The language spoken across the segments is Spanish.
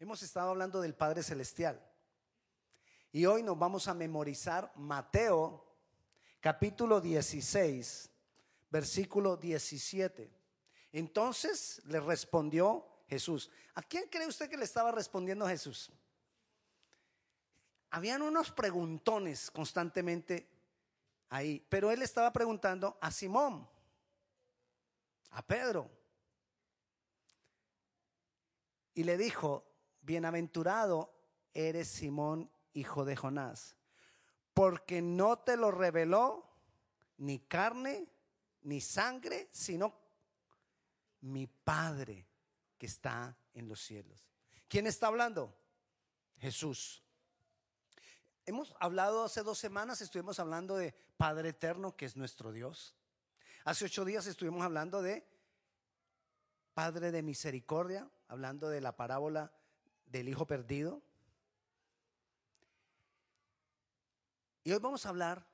Hemos estado hablando del Padre Celestial. Y hoy nos vamos a memorizar Mateo capítulo 16, versículo 17. Entonces le respondió Jesús. ¿A quién cree usted que le estaba respondiendo Jesús? Habían unos preguntones constantemente ahí, pero él estaba preguntando a Simón, a Pedro. Y le dijo, bienaventurado eres Simón, hijo de Jonás, porque no te lo reveló ni carne ni sangre, sino mi Padre que está en los cielos. ¿Quién está hablando? Jesús. Hemos hablado hace dos semanas, estuvimos hablando de Padre Eterno, que es nuestro Dios. Hace ocho días estuvimos hablando de Padre de Misericordia, hablando de la parábola del Hijo Perdido. Y hoy vamos a hablar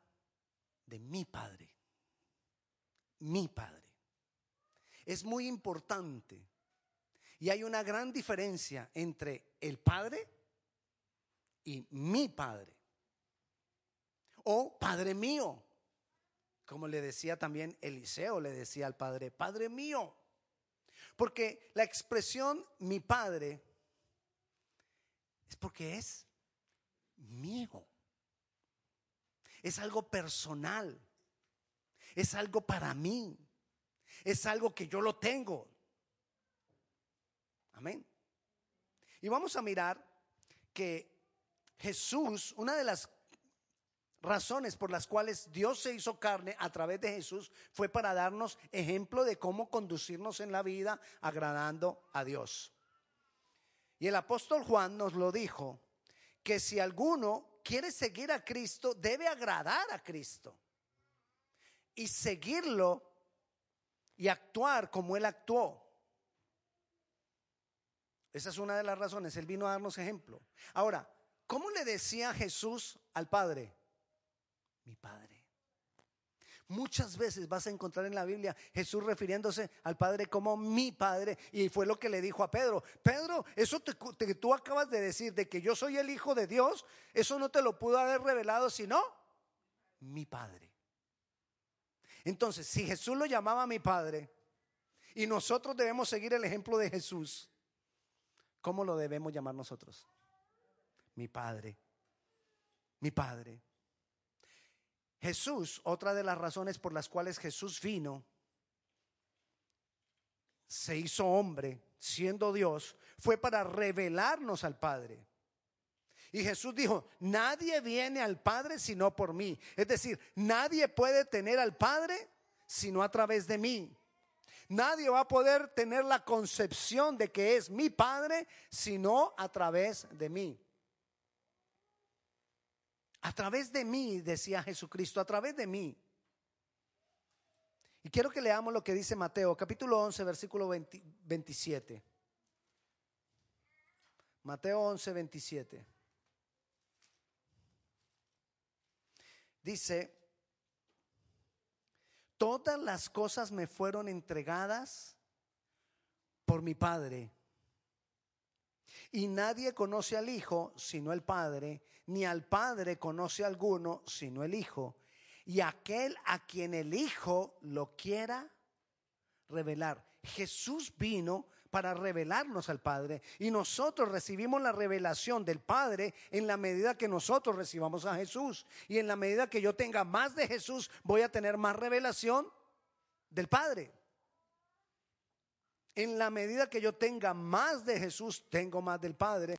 de mi Padre, mi Padre es muy importante. Y hay una gran diferencia entre el Padre y mi Padre. O Padre mío. Como le decía también Eliseo, le decía al Padre, Padre mío. Porque la expresión mi Padre es porque es mío. Es algo personal. Es algo para mí es algo que yo lo tengo. Amén. Y vamos a mirar que Jesús, una de las razones por las cuales Dios se hizo carne a través de Jesús fue para darnos ejemplo de cómo conducirnos en la vida agradando a Dios. Y el apóstol Juan nos lo dijo, que si alguno quiere seguir a Cristo, debe agradar a Cristo. Y seguirlo y actuar como Él actuó. Esa es una de las razones. Él vino a darnos ejemplo. Ahora, ¿cómo le decía Jesús al Padre? Mi Padre. Muchas veces vas a encontrar en la Biblia Jesús refiriéndose al Padre como mi Padre. Y fue lo que le dijo a Pedro. Pedro, eso que tú acabas de decir de que yo soy el Hijo de Dios, eso no te lo pudo haber revelado sino mi Padre. Entonces, si Jesús lo llamaba mi Padre y nosotros debemos seguir el ejemplo de Jesús, ¿cómo lo debemos llamar nosotros? Mi Padre, mi Padre. Jesús, otra de las razones por las cuales Jesús vino, se hizo hombre, siendo Dios, fue para revelarnos al Padre. Y Jesús dijo, nadie viene al Padre sino por mí. Es decir, nadie puede tener al Padre sino a través de mí. Nadie va a poder tener la concepción de que es mi Padre sino a través de mí. A través de mí, decía Jesucristo, a través de mí. Y quiero que leamos lo que dice Mateo, capítulo 11, versículo 27. Mateo 11, 27. Dice, todas las cosas me fueron entregadas por mi Padre. Y nadie conoce al Hijo sino el Padre, ni al Padre conoce alguno sino el Hijo. Y aquel a quien el Hijo lo quiera revelar. Jesús vino para revelarnos al Padre. Y nosotros recibimos la revelación del Padre en la medida que nosotros recibamos a Jesús. Y en la medida que yo tenga más de Jesús, voy a tener más revelación del Padre. En la medida que yo tenga más de Jesús, tengo más del Padre.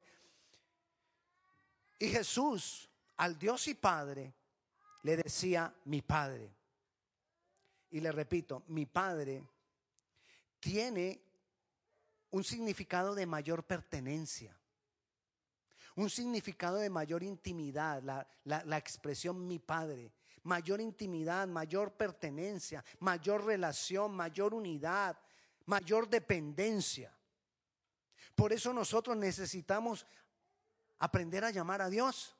Y Jesús, al Dios y Padre, le decía mi Padre. Y le repito, mi Padre tiene un significado de mayor pertenencia, un significado de mayor intimidad, la, expresión mi padre, mayor intimidad, mayor pertenencia, mayor relación, mayor unidad, mayor dependencia. Por eso nosotros necesitamos aprender a llamar a Dios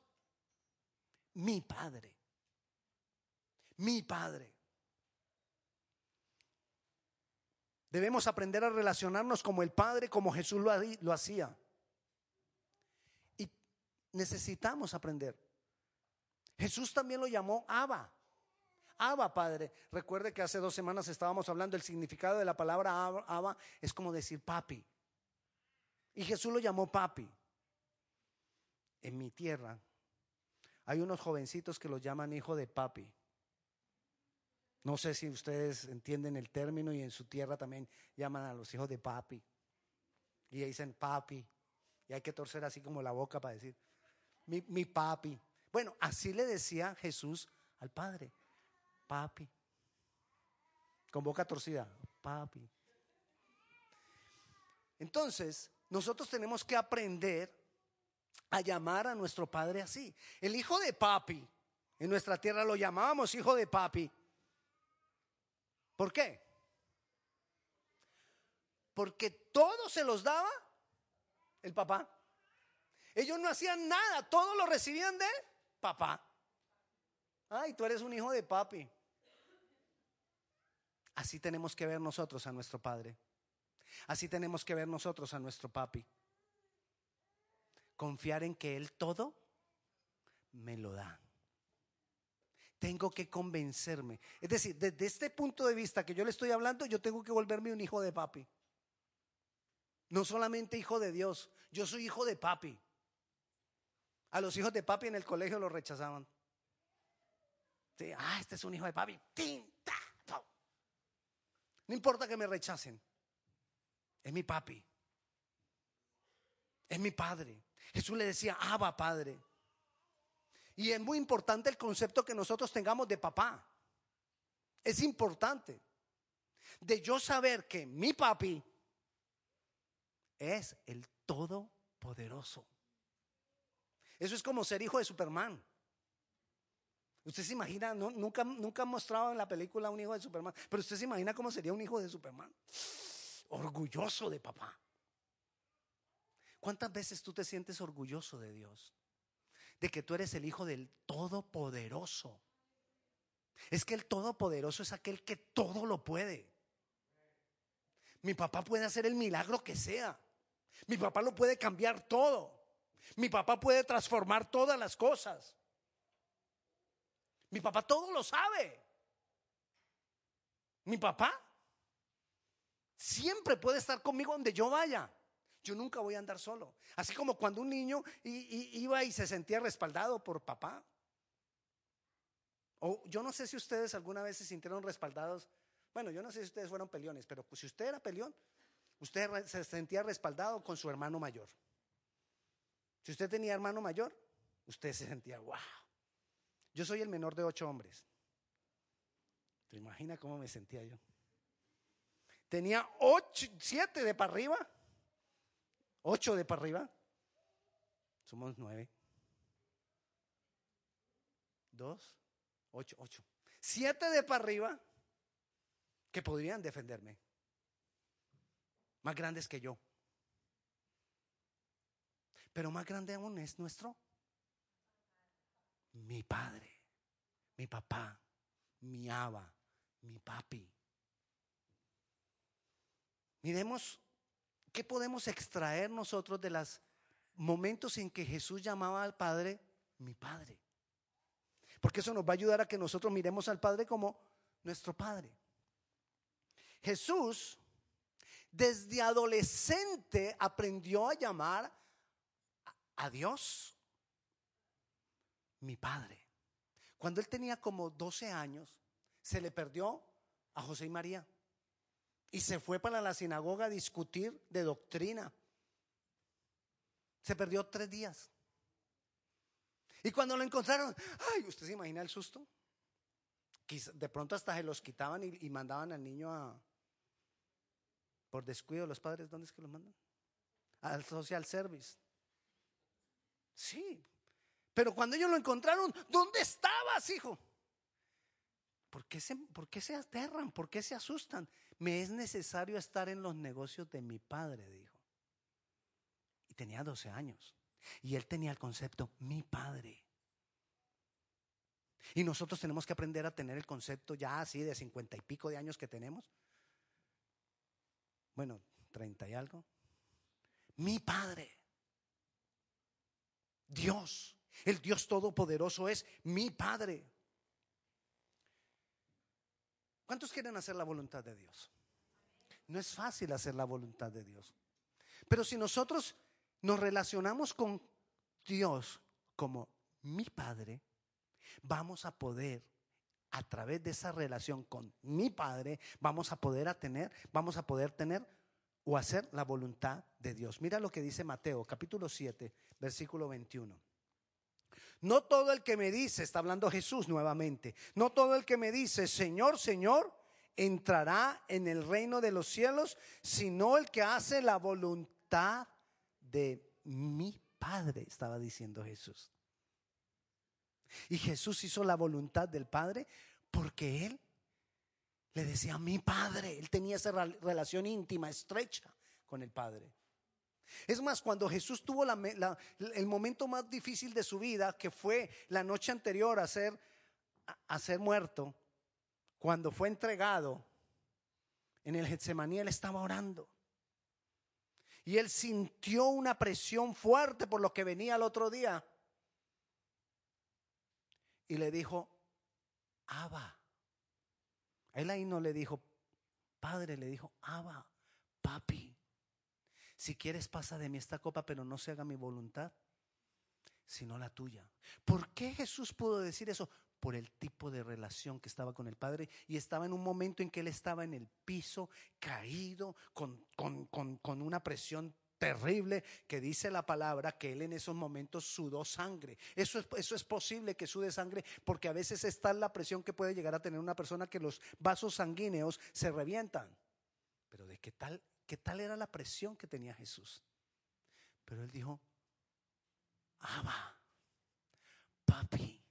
mi Padre. Mi Padre. Debemos aprender a relacionarnos como el Padre, como Jesús lo, hacía. necesitamos aprender. Jesús también lo llamó Abba. Abba, Padre. Recuerde que hace dos semanas estábamos hablando, el significado de la palabra Abba es como decir papi. Y Jesús lo llamó papi. En mi tierra hay unos jovencitos que los llaman hijo de papi. No sé si ustedes entienden el término y en su tierra también llaman a los hijos de papi. Y dicen papi. Y hay que torcer así como la boca para decir, mi, mi papi. Bueno, así le decía Jesús al Padre, papi. Con boca torcida, papi. Entonces, nosotros tenemos que aprender a llamar a nuestro Padre así. El hijo de papi, en nuestra tierra lo llamábamos hijo de papi. ¿Por qué? Porque todo se los daba el papá. Ellos no hacían nada, todo lo recibían de papá. Ay, tú eres un hijo de papi. Así tenemos que ver nosotros a nuestro padre. Así tenemos que ver nosotros a nuestro papi. Confiar en que Él todo me lo da. Tengo que convencerme. Es decir, desde este punto de vista que yo le estoy hablando, yo tengo que volverme un hijo de papi. No solamente hijo de Dios, yo soy hijo de papi. A los hijos de papi en el colegio los rechazaban. ah, este es un hijo de papi. No importa que me rechacen. Es mi papi. Es mi padre. Jesús le decía, Abba, Padre. Y es muy importante el concepto que nosotros tengamos de papá. Es importante. De yo saber que mi papi es el todopoderoso. Eso es como ser hijo de Superman. Usted se imagina, nunca, nunca han mostrado en la película un hijo de Superman, pero usted se imagina cómo sería un hijo de Superman. Orgulloso de papá. ¿Cuántas veces tú te sientes orgulloso de Dios? De que tú eres el hijo del Todopoderoso. Es que el Todopoderoso es aquel que todo lo puede. Mi papá puede hacer el milagro que sea. Mi papá lo puede cambiar todo. Mi papá puede transformar todas las cosas. Mi papá todo lo sabe. Mi papá siempre puede estar conmigo donde yo vaya. Yo nunca voy a andar solo. Así como cuando un niño iba y se sentía respaldado por papá. O yo no sé si ustedes alguna vez se sintieron respaldados. Bueno, yo no sé si ustedes fueron peleones, pero si usted era peleón, usted se sentía respaldado con su hermano mayor. Si usted tenía hermano mayor, usted se sentía, wow. Yo soy el menor de ocho hombres. ¿Te imaginas cómo me sentía yo? Tenía ocho, siete de para arriba Ocho de para arriba. Somos nueve. Dos, ocho, ocho. Siete de para arriba que podrían defenderme. Más grandes que yo. Pero más grande aún es nuestro. Mi padre, mi papá, mi aba, mi papi. Miremos ¿Qué podemos extraer nosotros de los momentos en que Jesús llamaba al Padre mi Padre? Porque eso nos va a ayudar a que nosotros miremos al Padre como nuestro Padre. Jesús desde adolescente aprendió a llamar a Dios mi Padre. Cuando él tenía como 12 años, se le perdió a José y María. Y se fue para la sinagoga a discutir de doctrina. Se perdió tres días. Y cuando lo encontraron, ay, ¿usted se imagina el susto? De pronto hasta se los quitaban y, mandaban al niño a, por descuido, los padres, ¿dónde es que lo mandan? Al social service. Sí, pero cuando ellos lo encontraron, ¿dónde estabas, hijo? ¿Por qué se, por qué se aterran? ¿Por qué se asustan? Me es necesario estar en los negocios de mi padre, dijo. Y tenía 12 años. Y él tenía el concepto, mi padre. Y nosotros tenemos que aprender a tener el concepto ya así de cincuenta y pico de años que tenemos. Bueno, treinta y algo. Mi padre. Dios. El Dios Todopoderoso es mi Padre. ¿Cuántos quieren hacer la voluntad de Dios? No es fácil hacer la voluntad de Dios. Pero si nosotros nos relacionamos con Dios como mi Padre, vamos a poder a través de esa relación con mi Padre, vamos a poder tener, vamos a poder tener o hacer la voluntad de Dios. Mira lo que dice Mateo, capítulo 7, versículo 21. No todo el que me dice, está hablando Jesús nuevamente, no todo el que me dice, Señor, Señor, entrará en el reino de los cielos, sino el que hace la voluntad de mi Padre, estaba diciendo Jesús. Y Jesús hizo la voluntad del Padre porque Él le decía a mi Padre. Él tenía esa relación íntima, estrecha con el Padre. Es más, cuando Jesús tuvo el momento más difícil de su vida, que fue la noche anterior a ser, a ser muerto, cuando fue entregado en el Getsemaní, él estaba orando. Y él sintió una presión fuerte por lo que venía el otro día y le dijo, Abba. Él ahí no le dijo, Padre, le dijo, Abba, papi. Si quieres pasa de mí esta copa, pero no se haga mi voluntad, sino la tuya. ¿Por qué Jesús pudo decir eso? Por el tipo de relación que estaba con el Padre y estaba en un momento en que él estaba en el piso, caído, con, con, con, con una presión terrible que dice la palabra que él en esos momentos sudó sangre. Eso es, eso es posible que sude sangre porque a veces está la presión que puede llegar a tener una persona que los vasos sanguíneos se revientan. Pero de qué tal, qué tal era la presión que tenía Jesús. Pero él dijo, Abba, papi,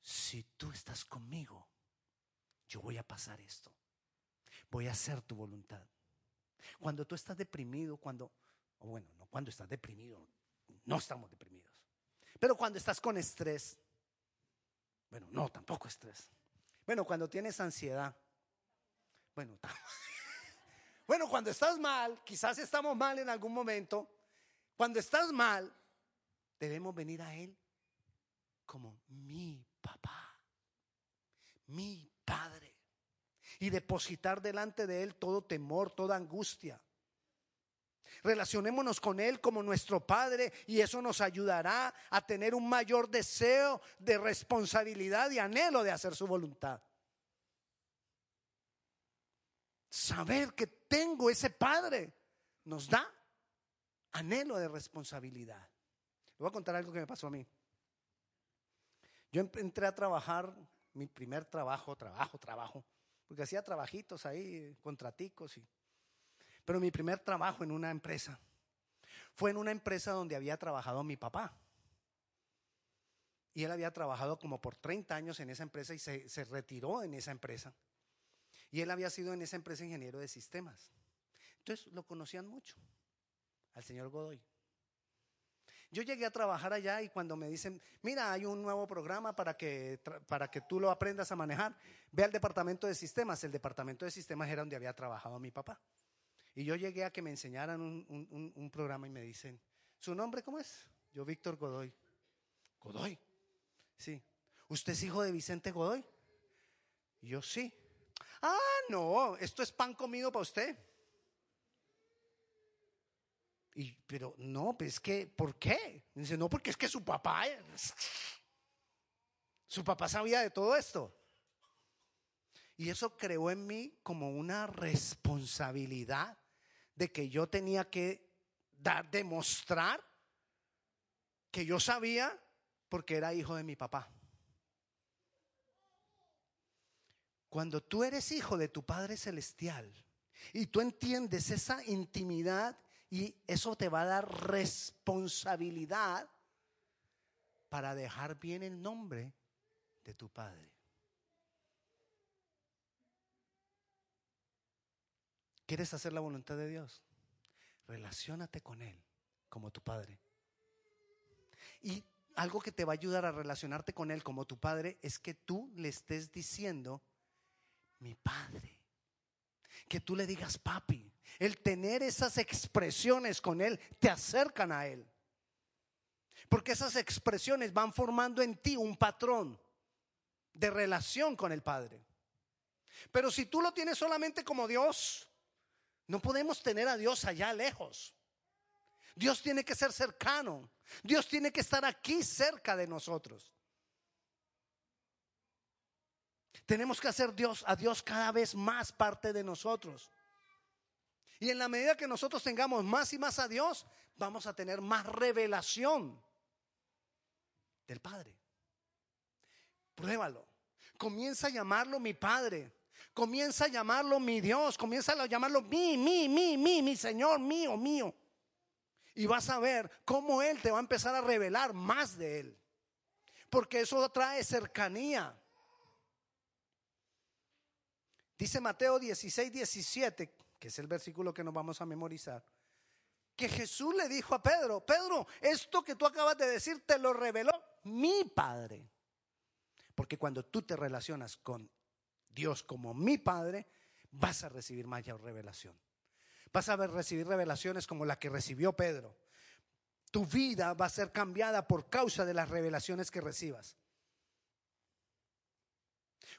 si tú estás conmigo, yo voy a pasar esto. Voy a hacer tu voluntad. Cuando tú estás deprimido, cuando, bueno, no cuando estás deprimido, no estamos deprimidos. Pero cuando estás con estrés, bueno, no, tampoco estrés. Bueno, cuando tienes ansiedad, bueno, bueno, cuando estás mal, quizás estamos mal en algún momento, cuando estás mal, debemos venir a Él como mi papá, mi padre y depositar delante de Él todo temor, toda angustia. Relacionémonos con Él como nuestro Padre y eso nos ayudará a tener un mayor deseo de responsabilidad y anhelo de hacer su voluntad. Saber que tengo ese Padre nos da anhelo de responsabilidad. Le voy a contar algo que me pasó a mí. Yo entré a trabajar, mi primer trabajo, trabajo, trabajo, porque hacía trabajitos ahí, contraticos. Y... Pero mi primer trabajo en una empresa fue en una empresa donde había trabajado mi papá. Y él había trabajado como por 30 años en esa empresa y se, se retiró en esa empresa. Y él había sido en esa empresa ingeniero de sistemas. Entonces lo conocían mucho, al señor Godoy. Yo llegué a trabajar allá y cuando me dicen, mira, hay un nuevo programa para que, para que tú lo aprendas a manejar, ve al departamento de sistemas. El departamento de sistemas era donde había trabajado mi papá. Y yo llegué a que me enseñaran un, programa y me dicen, ¿su nombre cómo es? Yo, Víctor Godoy. Godoy. Sí. ¿Usted es hijo de Vicente Godoy? yo sí. Ah, no, esto es pan comido para usted. Y, pero no, pues es que, ¿por qué? Dice, no, porque es que su papá, su papá sabía de todo esto. Y eso creó en mí como una responsabilidad de que yo tenía que dar, demostrar que yo sabía porque era hijo de mi papá. Cuando tú eres hijo de tu Padre Celestial y tú entiendes esa intimidad y eso te va a dar responsabilidad para dejar bien el nombre de tu Padre. ¿Quieres hacer la voluntad de Dios? Relaciónate con Él como tu Padre. Y algo que te va a ayudar a relacionarte con Él como tu Padre es que tú le estés diciendo, mi Padre. Que tú le digas, papi, el tener esas expresiones con Él te acercan a Él. Porque esas expresiones van formando en ti un patrón de relación con el Padre. Pero si tú lo tienes solamente como Dios, no podemos tener a Dios allá lejos. Dios tiene que ser cercano. Dios tiene que estar aquí cerca de nosotros. Tenemos que hacer Dios a Dios cada vez más parte de nosotros. Y en la medida que nosotros tengamos más y más a Dios, vamos a tener más revelación del Padre. Pruébalo. Comienza a llamarlo mi Padre. Comienza a llamarlo mi Dios. Comienza a llamarlo mi, mi, mi, mi, mi Señor, mío, mío. Y vas a ver cómo Él te va a empezar a revelar más de Él. Porque eso trae cercanía. Dice Mateo 16, 17, que es el versículo que nos vamos a memorizar, que Jesús le dijo a Pedro, Pedro, esto que tú acabas de decir te lo reveló mi Padre. Porque cuando tú te relacionas con Dios como mi Padre, vas a recibir mayor revelación. Vas a recibir revelaciones como la que recibió Pedro. Tu vida va a ser cambiada por causa de las revelaciones que recibas.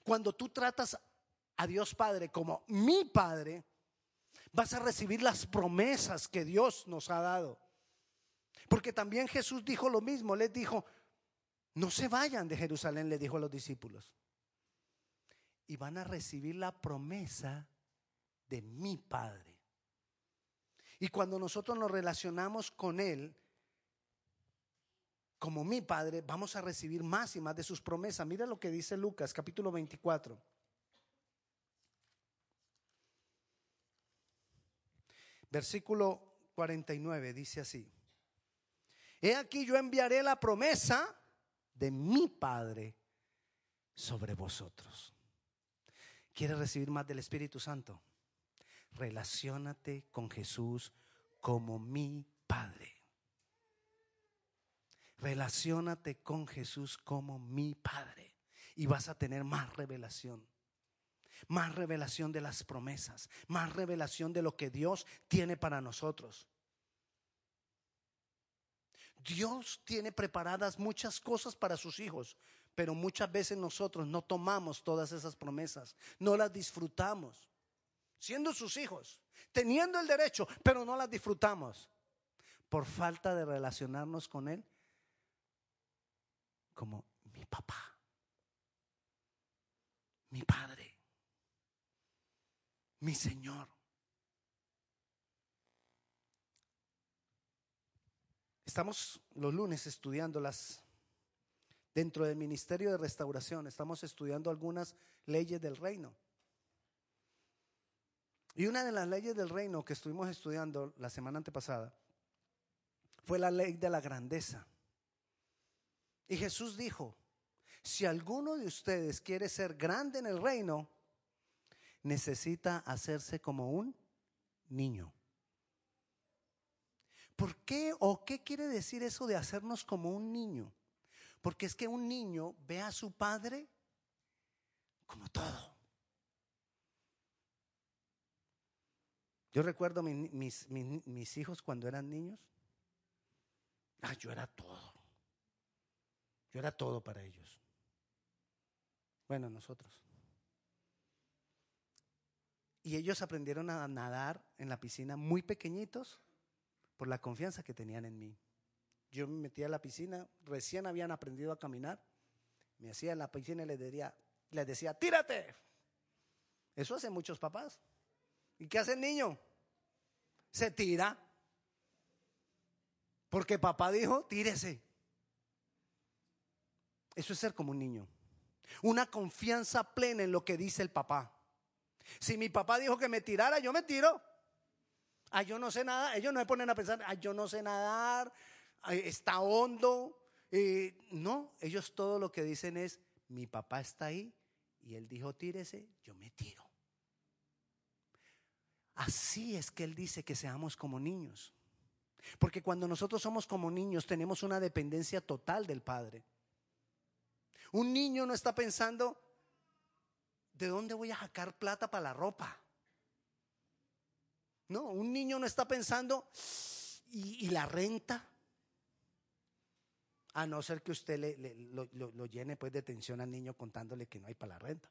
Cuando tú tratas a Dios Padre como mi Padre, vas a recibir las promesas que Dios nos ha dado. Porque también Jesús dijo lo mismo, les dijo, no se vayan de Jerusalén, le dijo a los discípulos. Y van a recibir la promesa de mi Padre. Y cuando nosotros nos relacionamos con Él, como mi Padre, vamos a recibir más y más de sus promesas. Mira lo que dice Lucas capítulo 24. Versículo 49 dice así. He aquí yo enviaré la promesa de mi Padre sobre vosotros. ¿Quieres recibir más del Espíritu Santo? Relaciónate con Jesús como mi Padre. Relaciónate con Jesús como mi Padre y vas a tener más revelación más revelación de las promesas, más revelación de lo que Dios tiene para nosotros. Dios tiene preparadas muchas cosas para sus hijos, pero muchas veces nosotros no tomamos todas esas promesas, no las disfrutamos, siendo sus hijos, teniendo el derecho, pero no las disfrutamos por falta de relacionarnos con Él como mi papá, mi padre mi Señor. Estamos los lunes estudiando las, dentro del Ministerio de Restauración, estamos estudiando algunas leyes del reino. Y una de las leyes del reino que estuvimos estudiando la semana antepasada fue la ley de la grandeza. Y Jesús dijo, si alguno de ustedes quiere ser grande en el reino, necesita hacerse como un niño. ¿Por qué o qué quiere decir eso de hacernos como un niño? Porque es que un niño ve a su padre como todo. Yo recuerdo mis, mis, hijos cuando eran niños. Ah, yo era todo. Yo era todo para ellos. Bueno, nosotros. Y ellos aprendieron a nadar en la piscina muy pequeñitos por la confianza que tenían en mí. Yo me metía a la piscina, recién habían aprendido a caminar, me hacía la piscina y les decía, les decía, tírate. Eso hacen muchos papás. ¿Y qué hace el niño? Se tira. Porque papá dijo, tírese. Eso es ser como un niño. Una confianza plena en lo que dice el papá. Si mi papá dijo que me tirara, yo me tiro. Ah, yo no sé nada. Ellos no me ponen a pensar, ah, yo no sé nadar, está hondo. no, ellos todo lo que dicen es, mi papá está ahí y él dijo, tírese, yo me tiro. Así es que él dice que seamos como niños. Porque cuando nosotros somos como niños tenemos una dependencia total del Padre. Un niño no está pensando, ¿de dónde voy a sacar plata para la ropa? No, un niño no está pensando, ¿y, la renta? A no ser que usted le, lo, llene pues de tensión al niño contándole que no hay para la renta.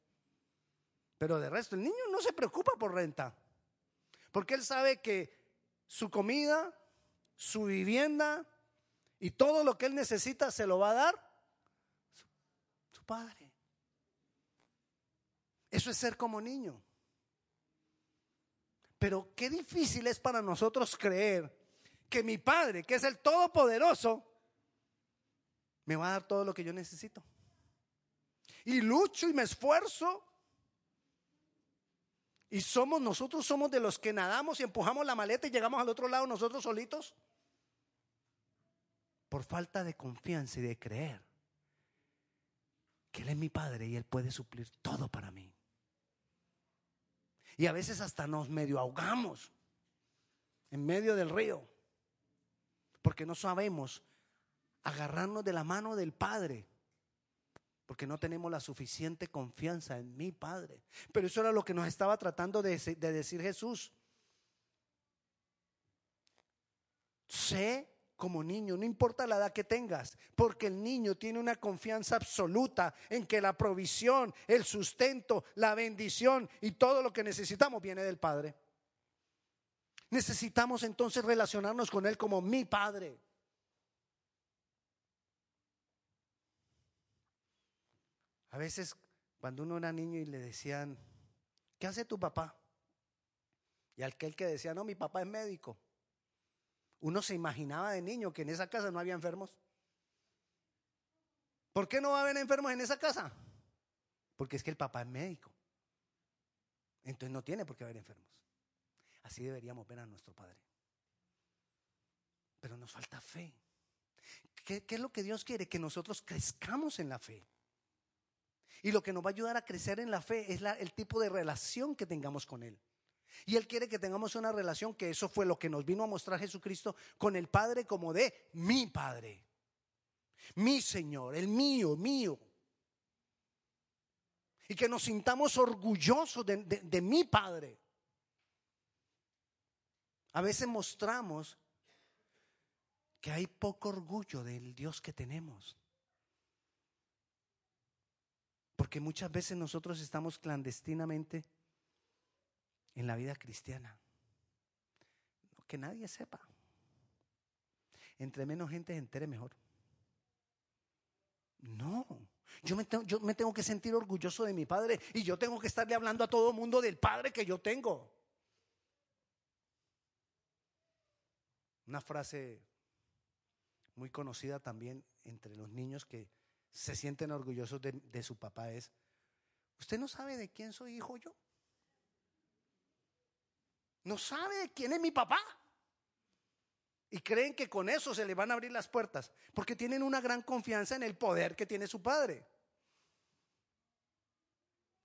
Pero de resto, el niño no se preocupa por renta. Porque él sabe que su comida, su vivienda y todo lo que él necesita se lo va a dar su padre. Eso es ser como niño. Pero qué difícil es para nosotros creer que mi Padre, que es el Todopoderoso, me va a dar todo lo que yo necesito. Y lucho y me esfuerzo. Y somos, nosotros somos de los que nadamos y empujamos la maleta y llegamos al otro lado nosotros solitos. Por falta de confianza y de creer que Él es mi Padre y Él puede suplir todo para mí. Y a veces hasta nos medio ahogamos en medio del río porque no sabemos agarrarnos de la mano del Padre, porque no tenemos la suficiente confianza en mi Padre. Pero eso era lo que nos estaba tratando de, decir Jesús. Sé como niño, no importa la edad que tengas, porque el niño tiene una confianza absoluta en que la provisión, el sustento, la bendición y todo lo que necesitamos viene del Padre. Necesitamos entonces relacionarnos con Él como mi Padre. A veces cuando uno era niño y le decían, ¿qué hace tu papá? Y aquel que decía, no, mi papá es médico. Uno se imaginaba de niño que en esa casa no había enfermos. ¿Por qué no va a haber enfermos en esa casa? Porque es que el papá es médico. Entonces no tiene por qué haber enfermos. Así deberíamos ver a nuestro Padre. Pero nos falta fe. ¿Qué, es lo que Dios quiere? Que nosotros crezcamos en la fe. Y lo que nos va a ayudar a crecer en la fe es el tipo de relación que tengamos con Él. Y Él quiere que tengamos una relación que eso fue lo que nos vino a mostrar Jesucristo con el Padre como de mi Padre. Mi Señor, el mío, mío. Y que nos sintamos orgullosos de mi Padre. A veces mostramos que hay poco orgullo del Dios que tenemos. Porque muchas veces nosotros estamos clandestinamente en la vida cristiana. que nadie sepa. Entre menos gente se entere mejor. No, yo me, tengo, yo me tengo que sentir orgulloso de mi padre y yo tengo que estarle hablando a todo el mundo del padre que yo tengo. Una frase muy conocida también entre los niños que se sienten orgullosos de, su papá es, ¿usted no sabe de quién soy hijo yo? ¿No sabe quién es mi papá? Y creen que con eso se le van a abrir las puertas, porque tienen una gran confianza en el poder que tiene su padre.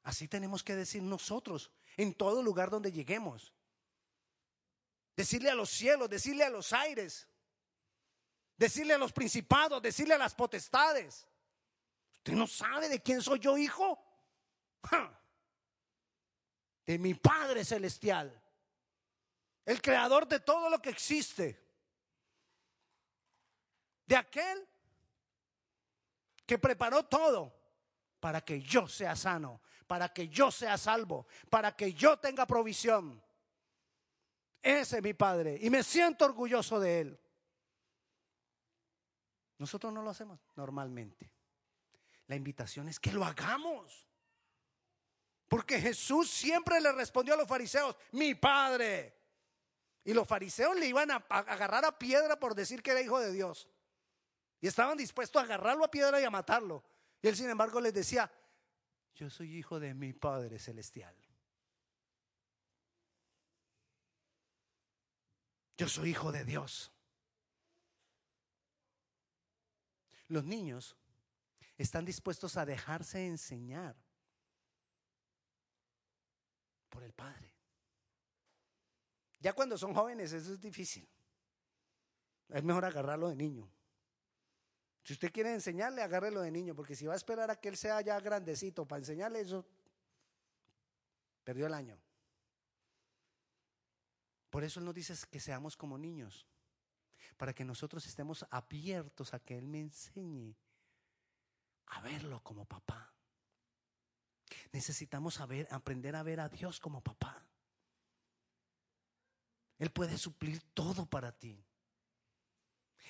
Así tenemos que decir nosotros en todo lugar donde lleguemos decirle a los cielos, decirle a los aires, decirle a los principados, decirle a las potestades. ¿Usted no sabe de quién soy yo, hijo? De mi Padre Celestial, el creador de todo lo que existe, de aquel que preparó todo para que yo sea sano, para que yo sea salvo, para que yo tenga provisión. Ese es mi Padre y me siento orgulloso de Él. Nosotros no lo hacemos normalmente. La invitación es que lo hagamos. Porque Jesús siempre le respondió a los fariseos, mi Padre. Y los fariseos le iban a agarrar a piedra por decir que era hijo de Dios. Y estaban dispuestos a agarrarlo a piedra y a matarlo. Y él, sin embargo, les decía, yo soy hijo de mi Padre Celestial. Yo soy hijo de Dios. Los niños están dispuestos a dejarse enseñar por el Padre. Ya cuando son jóvenes eso es difícil. Es mejor agarrarlo de niño. Si usted quiere enseñarle, agárrelo de niño, porque si va a esperar a que él sea ya grandecito para enseñarle eso, perdió el año. Por eso Él nos dice que seamos como niños. para que nosotros estemos abiertos a que Él me enseñe a verlo como papá. Necesitamos saber, aprender a ver a Dios como papá. Él puede suplir todo para ti.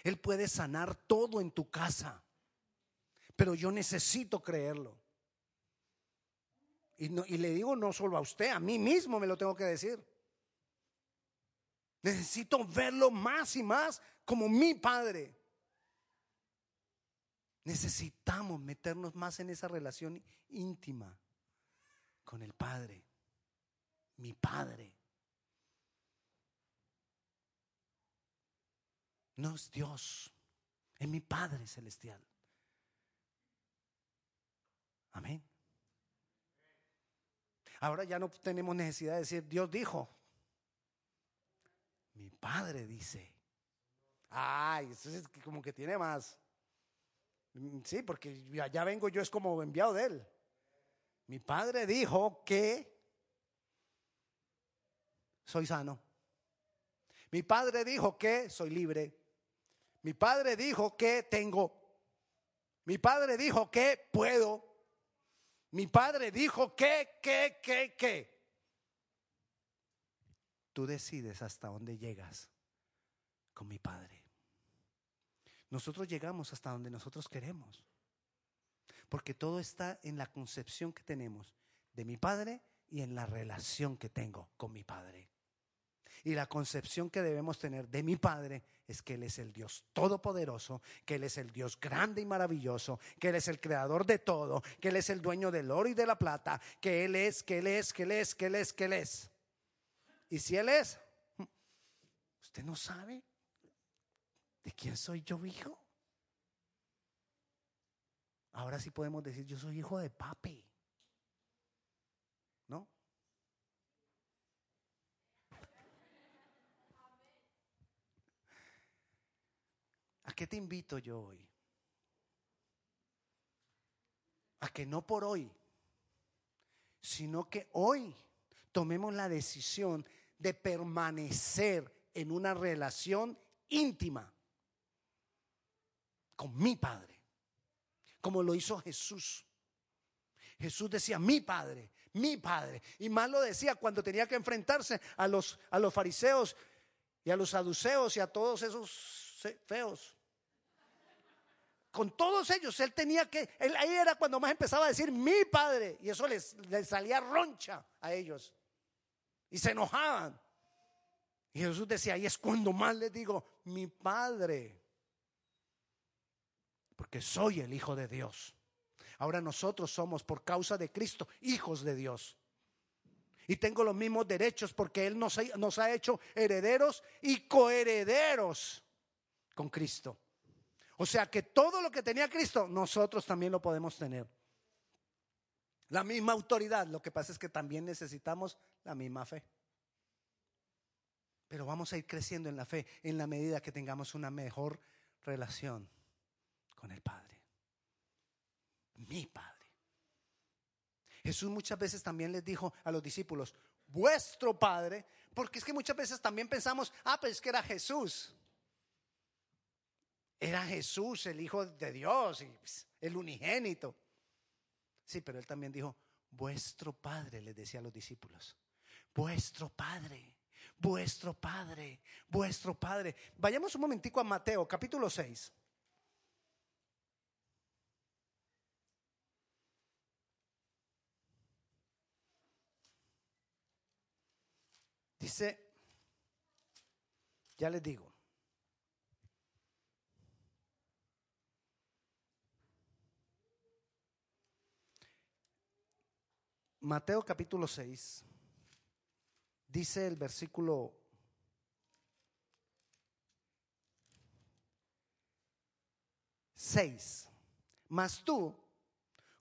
Él puede sanar todo en tu casa. Pero yo necesito creerlo. Y, y, le digo no solo a usted, a mí mismo me lo tengo que decir. Necesito verlo más y más como mi padre. Necesitamos meternos más en esa relación íntima con el Padre, mi Padre. No es Dios, es mi Padre celestial. Amén. Ahora ya no tenemos necesidad de decir, Dios dijo. Mi Padre dice. Ay, eso es como que tiene más. Sí, porque ya vengo yo, es como enviado de Él. Mi Padre dijo que soy sano. Mi Padre dijo que soy libre. Mi padre dijo que tengo. Mi padre dijo que puedo. Mi padre dijo que, que, que, que. Tú decides hasta dónde llegas con mi padre. Nosotros llegamos hasta donde nosotros queremos. Porque todo está en la concepción que tenemos de mi padre y en la relación que tengo con mi padre. Y la concepción que debemos tener de mi Padre es que Él es el Dios todopoderoso, que Él es el Dios grande y maravilloso, que Él es el creador de todo, que Él es el dueño del oro y de la plata, que Él es, que Él es, que Él es, que Él es, que Él es. Y si Él es, ¿usted no sabe de quién soy yo hijo? Ahora sí podemos decir, yo soy hijo de papi. ¿No? ¿A qué te invito yo hoy? A que no por hoy, sino que hoy tomemos la decisión de permanecer en una relación íntima con mi Padre, como lo hizo Jesús. Jesús decía, mi Padre, mi Padre. Y más lo decía cuando tenía que enfrentarse a los, a los fariseos y a los saduceos y a todos esos feos con todos ellos, él tenía que, él, ahí era cuando más empezaba a decir mi padre, y eso les, les salía roncha a ellos, y se enojaban. Y Jesús decía, ahí es cuando más les digo, mi padre, porque soy el Hijo de Dios. Ahora nosotros somos, por causa de Cristo, hijos de Dios. Y tengo los mismos derechos porque Él nos nos ha hecho herederos y coherederos con Cristo. O sea que todo lo que tenía Cristo, nosotros también lo podemos tener. La misma autoridad, lo que pasa es que también necesitamos la misma fe. Pero vamos a ir creciendo en la fe en la medida que tengamos una mejor relación con el Padre. Mi Padre. Jesús muchas veces también les dijo a los discípulos, vuestro Padre, porque es que muchas veces también pensamos, ah, pues es que era Jesús. Era Jesús, el Hijo de Dios, pues, el unigénito. Sí, pero él también dijo, vuestro Padre, le decía a los discípulos, vuestro Padre, vuestro Padre, vuestro Padre. Vayamos un momentico a Mateo, capítulo 6. Dice, ya les digo, Mateo capítulo 6, dice el versículo 6. Mas tú,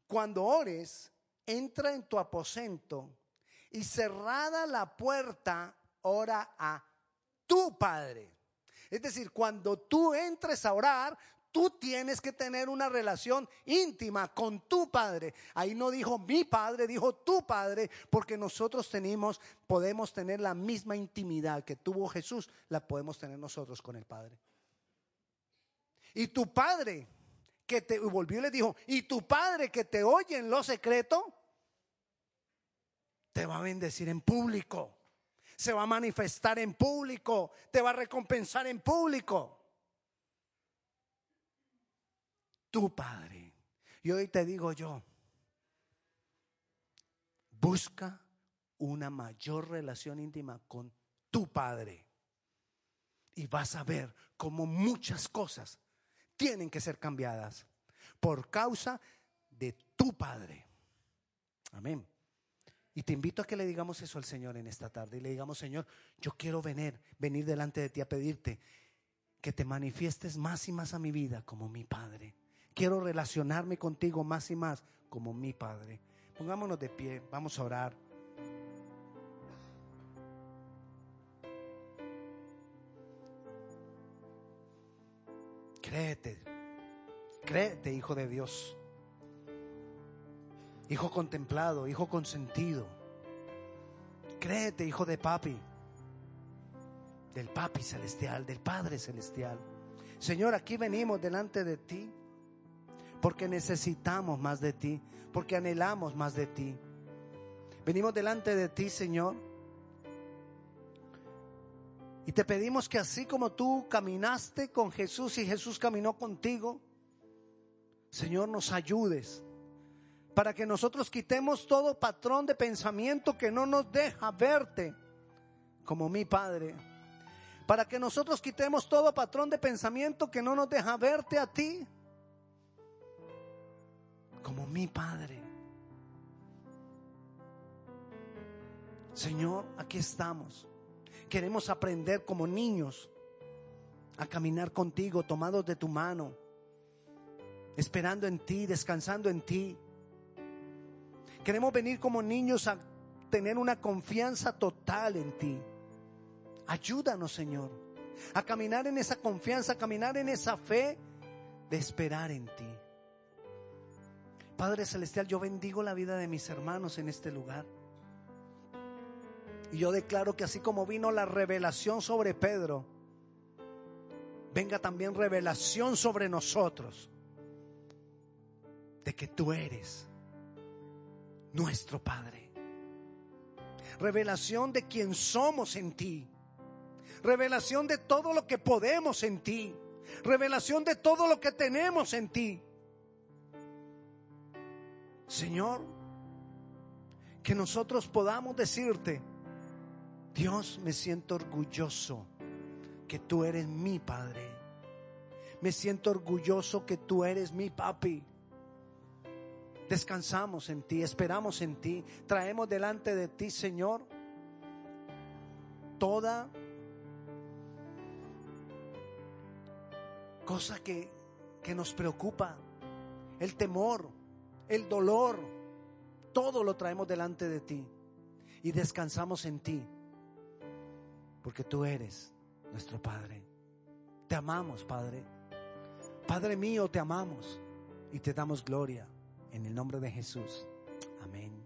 cuando ores, entra en tu aposento y cerrada la puerta, ora a tu Padre. Es decir, cuando tú entres a orar, tú tienes que tener una relación íntima con tu padre. Ahí no dijo mi padre, dijo tu padre, porque nosotros tenemos, podemos tener la misma intimidad que tuvo Jesús, la podemos tener nosotros con el Padre. Y tu padre que te volvió y le dijo, y tu padre que te oye en lo secreto, te va a bendecir en público. Se va a manifestar en público, te va a recompensar en público. Tu padre. Y hoy te digo yo, busca una mayor relación íntima con tu padre. Y vas a ver cómo muchas cosas tienen que ser cambiadas por causa de tu Padre. Amén. Y te invito a que le digamos eso al Señor en esta tarde y le digamos, Señor, yo quiero venir, venir delante de ti a pedirte que te manifiestes más y más a mi vida como mi Padre. Quiero relacionarme contigo más y más como mi Padre. Pongámonos de pie, vamos a orar. Créete, créete, hijo de Dios. Hijo contemplado, hijo consentido. Créete, hijo de papi. Del papi celestial, del Padre celestial. Señor, aquí venimos delante de ti porque necesitamos más de ti, porque anhelamos más de ti. Venimos delante de ti, Señor, y te pedimos que así como tú caminaste con Jesús y Jesús caminó contigo, Señor, nos ayudes para que nosotros quitemos todo patrón de pensamiento que no nos deja verte como mi Padre. Para que nosotros quitemos todo patrón de pensamiento que no nos deja verte a ti como mi Padre. Señor, aquí estamos. Queremos aprender como niños a caminar contigo, tomados de tu mano, esperando en ti, descansando en ti. Queremos venir como niños a tener una confianza total en ti. Ayúdanos, Señor, a caminar en esa confianza, a caminar en esa fe de esperar en ti. Padre Celestial, yo bendigo la vida de mis hermanos en este lugar. Y yo declaro que así como vino la revelación sobre Pedro, venga también revelación sobre nosotros de que tú eres nuestro Padre. Revelación de quién somos en ti. Revelación de todo lo que podemos en ti. Revelación de todo lo que tenemos en ti. Señor, que nosotros podamos decirte, Dios, me siento orgulloso que tú eres mi Padre. Me siento orgulloso que tú eres mi papi. Descansamos en ti, esperamos en ti, traemos delante de ti, Señor, toda cosa que, que nos preocupa, el temor, el dolor, todo lo traemos delante de ti y descansamos en ti porque tú eres nuestro Padre. Te amamos, Padre. Padre mío, te amamos y te damos gloria en el nombre de Jesús. Amén.